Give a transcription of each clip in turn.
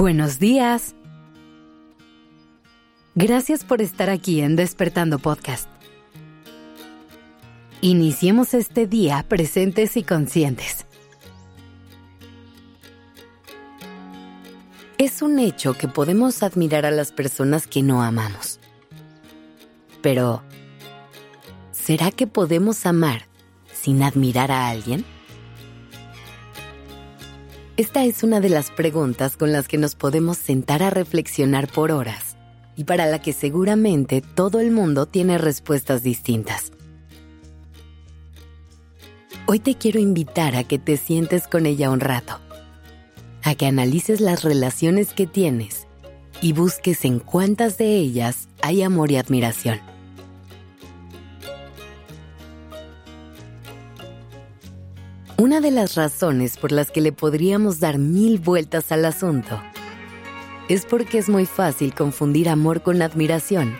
Buenos días. Gracias por estar aquí en Despertando Podcast. Iniciemos este día presentes y conscientes. Es un hecho que podemos admirar a las personas que no amamos. Pero, ¿será que podemos amar sin admirar a alguien? Esta es una de las preguntas con las que nos podemos sentar a reflexionar por horas y para la que seguramente todo el mundo tiene respuestas distintas. Hoy te quiero invitar a que te sientes con ella un rato, a que analices las relaciones que tienes y busques en cuántas de ellas hay amor y admiración. Una de las razones por las que le podríamos dar mil vueltas al asunto es porque es muy fácil confundir amor con admiración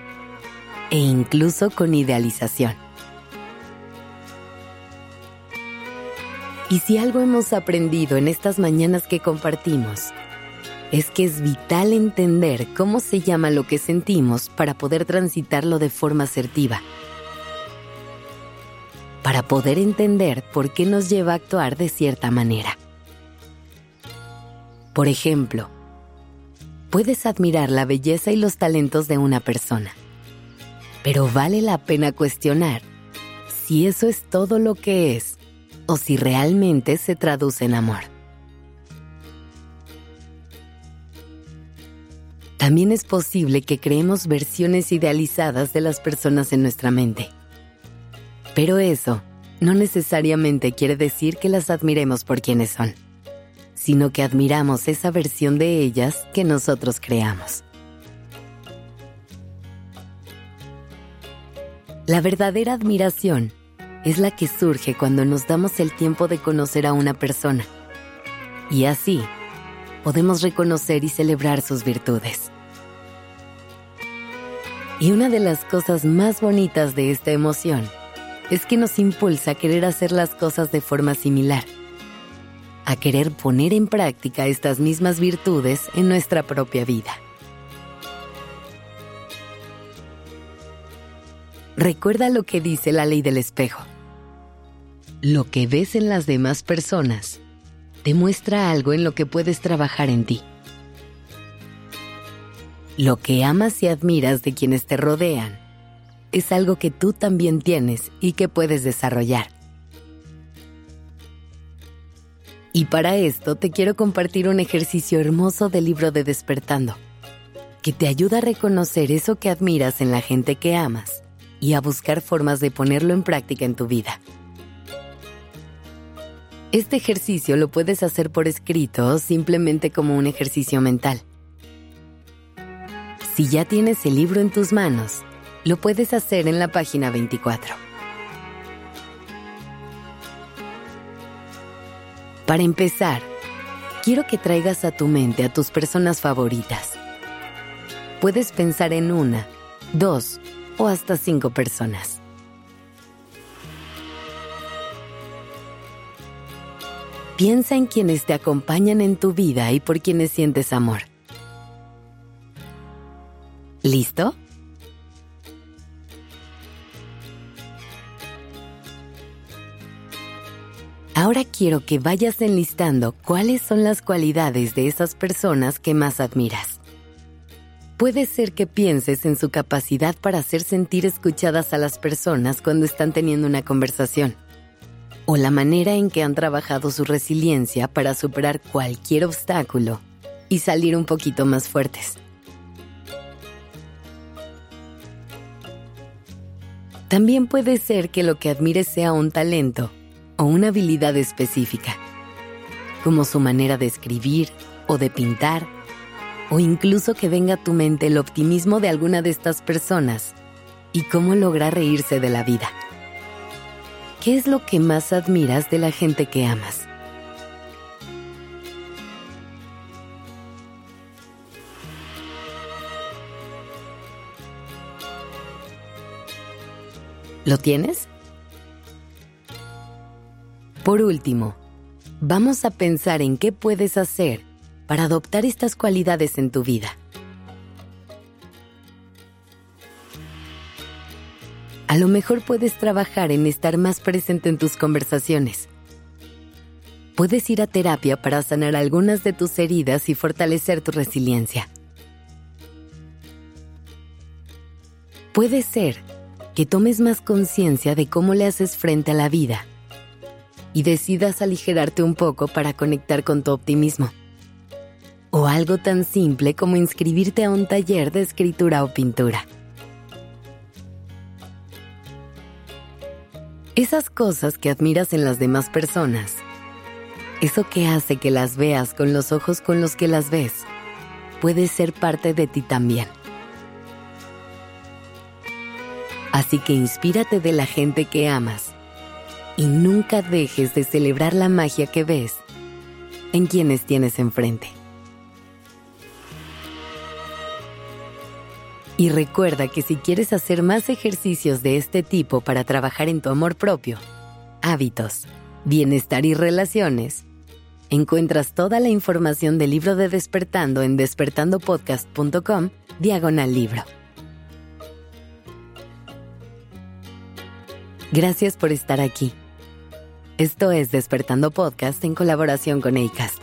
e incluso con idealización. Y si algo hemos aprendido en estas mañanas que compartimos, es que es vital entender cómo se llama lo que sentimos para poder transitarlo de forma asertiva para poder entender por qué nos lleva a actuar de cierta manera. Por ejemplo, puedes admirar la belleza y los talentos de una persona, pero vale la pena cuestionar si eso es todo lo que es o si realmente se traduce en amor. También es posible que creemos versiones idealizadas de las personas en nuestra mente pero eso no necesariamente quiere decir que las admiremos por quienes son, sino que admiramos esa versión de ellas que nosotros creamos. La verdadera admiración es la que surge cuando nos damos el tiempo de conocer a una persona. Y así podemos reconocer y celebrar sus virtudes. Y una de las cosas más bonitas de esta emoción es que nos impulsa a querer hacer las cosas de forma similar, a querer poner en práctica estas mismas virtudes en nuestra propia vida. Recuerda lo que dice la ley del espejo. Lo que ves en las demás personas demuestra algo en lo que puedes trabajar en ti. Lo que amas y admiras de quienes te rodean es algo que tú también tienes y que puedes desarrollar. Y para esto te quiero compartir un ejercicio hermoso del libro de Despertando, que te ayuda a reconocer eso que admiras en la gente que amas y a buscar formas de ponerlo en práctica en tu vida. Este ejercicio lo puedes hacer por escrito o simplemente como un ejercicio mental. Si ya tienes el libro en tus manos, lo puedes hacer en la página 24. Para empezar, quiero que traigas a tu mente a tus personas favoritas. Puedes pensar en una, dos o hasta cinco personas. Piensa en quienes te acompañan en tu vida y por quienes sientes amor. ¿Listo? Ahora quiero que vayas enlistando cuáles son las cualidades de esas personas que más admiras. Puede ser que pienses en su capacidad para hacer sentir escuchadas a las personas cuando están teniendo una conversación, o la manera en que han trabajado su resiliencia para superar cualquier obstáculo y salir un poquito más fuertes. También puede ser que lo que admires sea un talento o una habilidad específica, como su manera de escribir o de pintar, o incluso que venga a tu mente el optimismo de alguna de estas personas y cómo lograr reírse de la vida. ¿Qué es lo que más admiras de la gente que amas? ¿Lo tienes? Por último, vamos a pensar en qué puedes hacer para adoptar estas cualidades en tu vida. A lo mejor puedes trabajar en estar más presente en tus conversaciones. Puedes ir a terapia para sanar algunas de tus heridas y fortalecer tu resiliencia. Puede ser que tomes más conciencia de cómo le haces frente a la vida y decidas aligerarte un poco para conectar con tu optimismo. O algo tan simple como inscribirte a un taller de escritura o pintura. Esas cosas que admiras en las demás personas, eso que hace que las veas con los ojos con los que las ves, puede ser parte de ti también. Así que inspírate de la gente que amas y nunca dejes de celebrar la magia que ves en quienes tienes enfrente. Y recuerda que si quieres hacer más ejercicios de este tipo para trabajar en tu amor propio, hábitos, bienestar y relaciones, encuentras toda la información del libro de Despertando en despertandopodcast.com diagonal libro. Gracias por estar aquí. Esto es Despertando Podcast en colaboración con ACAST.